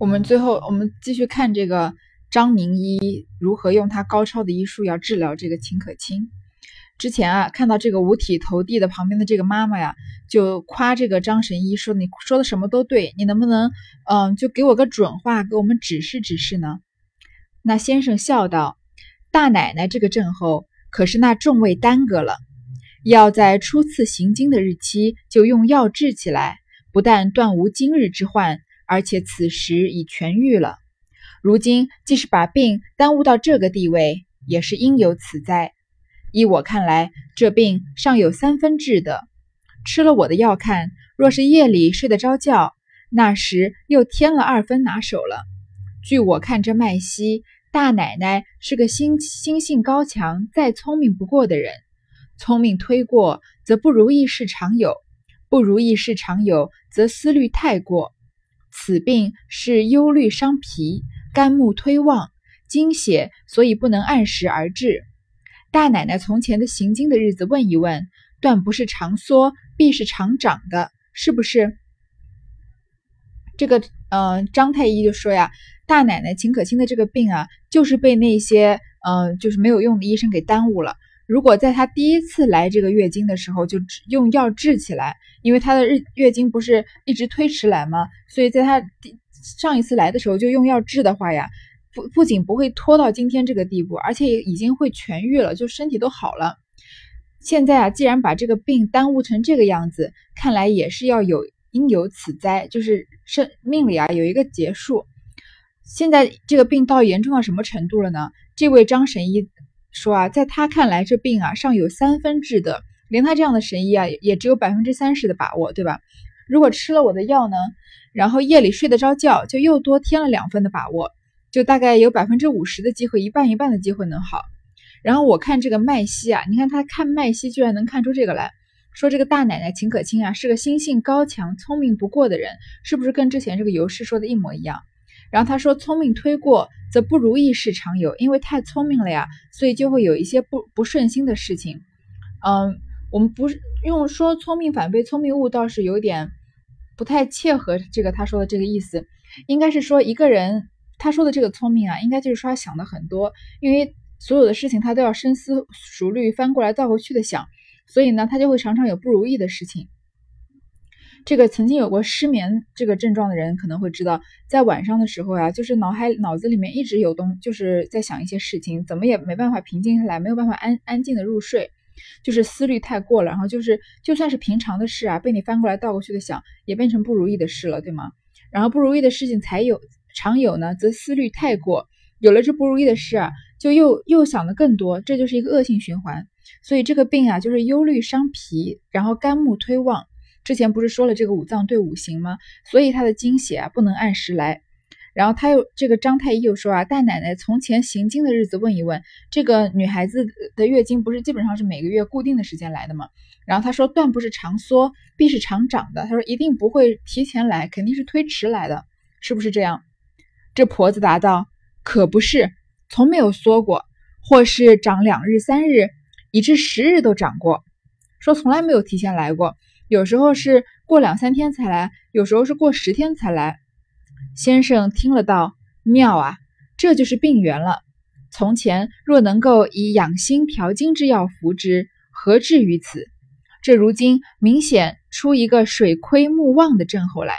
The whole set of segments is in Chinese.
我们最后我们继续看这个张明一如何用他高超的医术要治疗这个秦可卿。之前啊，看到这个五体投地的旁边的这个妈妈呀，就夸这个张神医说：“你说的什么都对，你能不能嗯，就给我个准话，给我们指示指示呢？”那先生笑道：“大奶奶这个症候，可是那众位耽搁了，要在初次行经的日期就用药治起来，不但断无今日之患，而且此时已痊愈了。如今即是把病耽误到这个地位，也是应有此哉。”依我看来，这病尚有三分治的。吃了我的药，看若是夜里睡得着觉，那时又添了二分拿手了。据我看，这麦西大奶奶是个心心性高强、再聪明不过的人。聪明推过，则不如意事常有；不如意事常有，则思虑太过。此病是忧虑伤脾，肝木推旺，精血，所以不能按时而治。大奶奶从前的行经的日子问一问，断不是常缩，必是常长的，是不是？这个，嗯，张太医就说呀，大奶奶秦可卿的这个病啊，就是被那些，嗯，就是没有用的医生给耽误了。如果在她第一次来这个月经的时候就用药治起来，因为她的日月经不是一直推迟来吗？所以在她上一次来的时候就用药治的话呀。不不仅不会拖到今天这个地步，而且已经会痊愈了，就身体都好了。现在啊，既然把这个病耽误成这个样子，看来也是要有应有此灾，就是生命里啊有一个结束。现在这个病到严重到什么程度了呢？这位张神医说啊，在他看来，这病啊尚有三分治的，连他这样的神医啊也只有百分之三十的把握，对吧？如果吃了我的药呢，然后夜里睡得着觉，就又多添了两分的把握。就大概有百分之五十的机会，一半一半的机会能好。然后我看这个麦西啊，你看他看麦西，居然能看出这个来说，这个大奶奶秦可卿啊是个心性高强、聪明不过的人，是不是跟之前这个尤氏说的一模一样？然后他说聪明推过，则不如意事常有，因为太聪明了呀，所以就会有一些不不顺心的事情。嗯，我们不是用说聪明反被聪明误，倒是有点不太切合这个他说的这个意思，应该是说一个人。他说的这个聪明啊，应该就是说他想的很多，因为所有的事情他都要深思熟虑、翻过来倒过去的想，所以呢，他就会常常有不如意的事情。这个曾经有过失眠这个症状的人可能会知道，在晚上的时候呀，就是脑海脑子里面一直有东，就是在想一些事情，怎么也没办法平静下来，没有办法安安静的入睡，就是思虑太过了，然后就是就算是平常的事啊，被你翻过来倒过去的想，也变成不如意的事了，对吗？然后不如意的事情才有。常有呢，则思虑太过，有了这不如意的事啊，就又又想的更多，这就是一个恶性循环。所以这个病啊，就是忧虑伤脾，然后肝木推旺。之前不是说了这个五脏对五行吗？所以他的经血啊不能按时来。然后他又这个张太医又说啊，大奶奶从前行经的日子问一问，这个女孩子的月经不是基本上是每个月固定的时间来的吗？然后他说断不是常缩，必是常长的。他说一定不会提前来，肯定是推迟来的，是不是这样？这婆子答道：“可不是，从没有缩过，或是长两日、三日，以至十日都长过。说从来没有提前来过，有时候是过两三天才来，有时候是过十天才来。”先生听了道：“妙啊，这就是病源了。从前若能够以养心调经之药服之，何至于此？这如今明显出一个水亏木旺的症候来，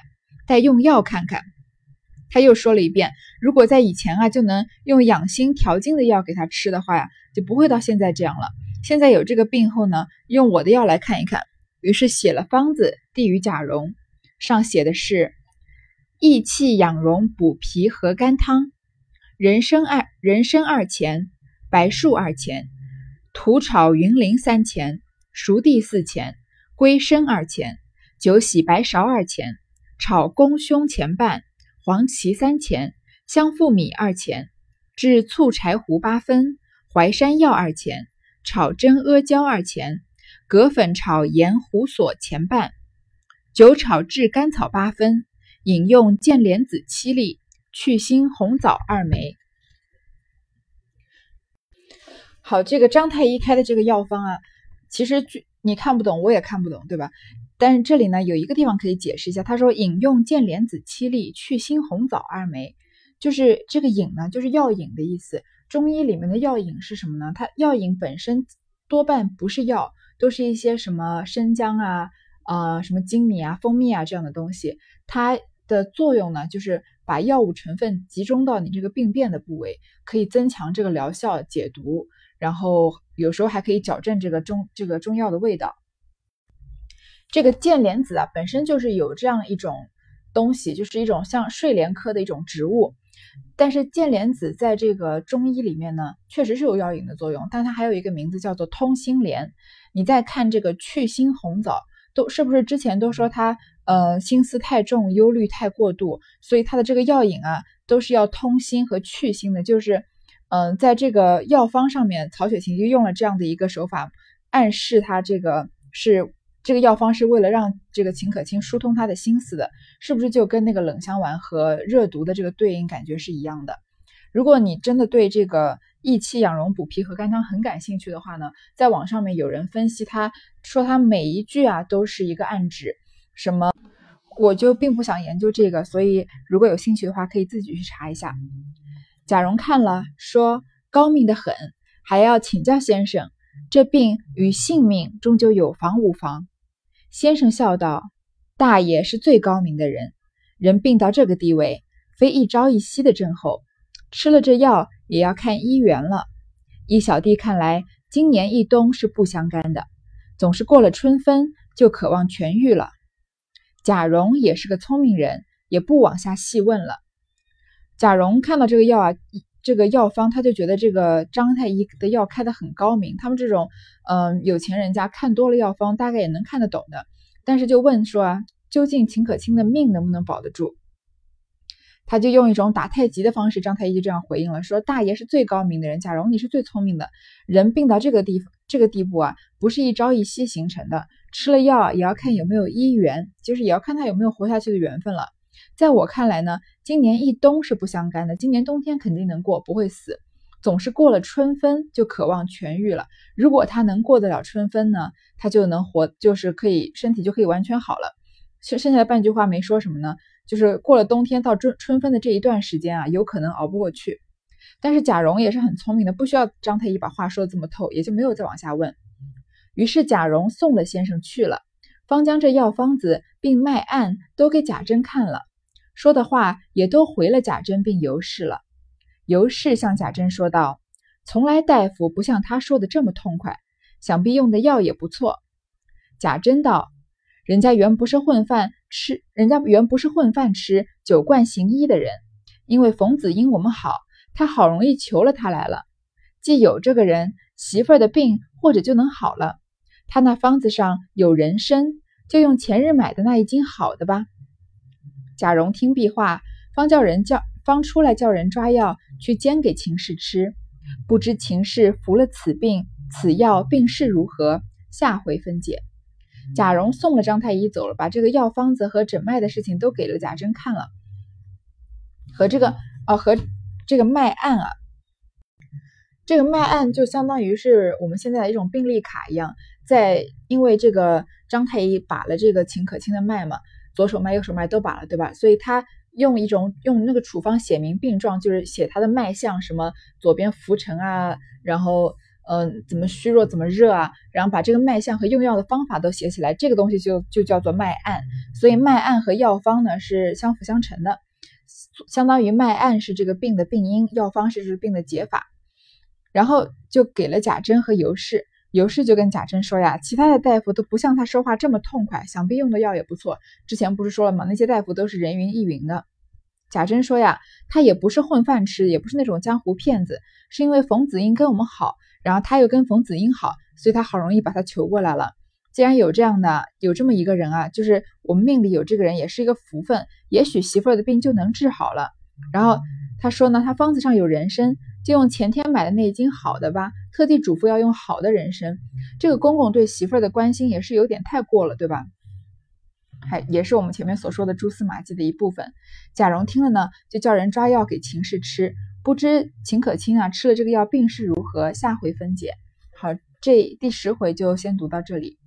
待用药看看。”他又说了一遍，如果在以前啊，就能用养心调经的药给他吃的话呀，就不会到现在这样了。现在有这个病后呢，用我的药来看一看。于是写了方子递与贾蓉，上写的是：益气养荣补脾和肝汤，人参二人参二钱，白术二钱，土炒云苓三钱，熟地四钱，归参二钱，酒洗白芍二钱，炒宫胸前半。黄芪三钱，香附米二钱，制醋柴胡八分，淮山药二钱，炒真阿胶二钱，葛粉炒盐胡索前半，酒炒炙甘草八分，饮用见莲子七粒，去腥红枣二枚。好，这个张太医开的这个药方啊，其实你看不懂，我也看不懂，对吧？但是这里呢有一个地方可以解释一下，他说饮用见莲子七粒，去腥红枣二枚，就是这个饮呢就是药饮的意思。中医里面的药饮是什么呢？它药饮本身多半不是药，都是一些什么生姜啊、呃什么粳米啊、蜂蜜啊这样的东西，它的作用呢就是把药物成分集中到你这个病变的部位，可以增强这个疗效、解毒，然后有时候还可以矫正这个中这个中药的味道。这个剑莲子啊，本身就是有这样一种东西，就是一种像睡莲科的一种植物。但是剑莲子在这个中医里面呢，确实是有药引的作用，但它还有一个名字叫做通心莲。你再看这个去心红枣，都是不是之前都说它呃心思太重，忧虑太过度，所以它的这个药引啊，都是要通心和去心的，就是嗯，在这个药方上面，曹雪芹就用了这样的一个手法，暗示它这个是。这个药方是为了让这个秦可卿疏通他的心思的，是不是就跟那个冷香丸和热毒的这个对应感觉是一样的？如果你真的对这个益气养荣补脾和肝汤很感兴趣的话呢，在网上面有人分析，他说他每一句啊都是一个暗指，什么？我就并不想研究这个，所以如果有兴趣的话，可以自己去查一下。贾蓉看了说高明的很，还要请教先生，这病与性命终究有妨无妨？先生笑道：“大爷是最高明的人，人病到这个地位，非一朝一夕的症候，吃了这药也要看医缘了。依小弟看来，今年一冬是不相干的，总是过了春分就渴望痊愈了。”贾蓉也是个聪明人，也不往下细问了。贾蓉看到这个药啊，这个药方，他就觉得这个张太医的药开的很高明。他们这种，嗯，有钱人家看多了药方，大概也能看得懂的。但是就问说啊，究竟秦可卿的命能不能保得住？他就用一种打太极的方式，张太医就这样回应了，说大爷是最高明的人，贾蓉你是最聪明的人，病到这个地方这个地步啊，不是一朝一夕形成的，吃了药也要看有没有医缘，就是也要看他有没有活下去的缘分了。在我看来呢，今年一冬是不相干的，今年冬天肯定能过，不会死。总是过了春分就渴望痊愈了。如果他能过得了春分呢，他就能活，就是可以身体就可以完全好了。剩剩下的半句话没说什么呢？就是过了冬天到春春分的这一段时间啊，有可能熬不过去。但是贾蓉也是很聪明的，不需要张太医把话说的这么透，也就没有再往下问。于是贾蓉送了先生去了，方将这药方子并脉案都给贾珍看了。说的话也都回了贾珍，并尤氏了。尤氏向贾珍说道：“从来大夫不像他说的这么痛快，想必用的药也不错。”贾珍道：“人家原不是混饭吃，人家原不是混饭吃，酒惯行医的人。因为冯子英我们好，他好容易求了他来了。既有这个人，媳妇儿的病或者就能好了。他那方子上有人参，就用前日买的那一斤好的吧。”贾蓉听毕话，方叫人叫方出来叫人抓药去煎给秦氏吃。不知秦氏服了此病，此药病势如何？下回分解。贾蓉送了张太医走了，把这个药方子和诊脉的事情都给了贾珍看了，和这个啊和这个脉案啊，这个脉案就相当于是我们现在的一种病历卡一样，在因为这个张太医把了这个秦可卿的脉嘛。左手脉、右手脉都把了，对吧？所以他用一种用那个处方写明病状，就是写他的脉象，什么左边浮沉啊，然后嗯怎么虚弱、怎么热啊，然后把这个脉象和用药的方法都写起来，这个东西就就叫做脉案。所以脉案和药方呢是相辅相成的，相当于脉案是这个病的病因，药方是这个病的解法。然后就给了贾珍和尤氏。尤氏就跟贾珍说呀，其他的大夫都不像他说话这么痛快，想必用的药也不错。之前不是说了吗？那些大夫都是人云亦云的。贾珍说呀，他也不是混饭吃，也不是那种江湖骗子，是因为冯子英跟我们好，然后他又跟冯子英好，所以他好容易把他求过来了。既然有这样的，有这么一个人啊，就是我们命里有这个人，也是一个福分，也许媳妇儿的病就能治好了。然后他说呢，他方子上有人参。就用前天买的那一斤好的吧，特地嘱咐要用好的人参。这个公公对媳妇儿的关心也是有点太过了，对吧？还也是我们前面所说的蛛丝马迹的一部分。贾蓉听了呢，就叫人抓药给秦氏吃。不知秦可卿啊，吃了这个药病势如何？下回分解。好，这第十回就先读到这里。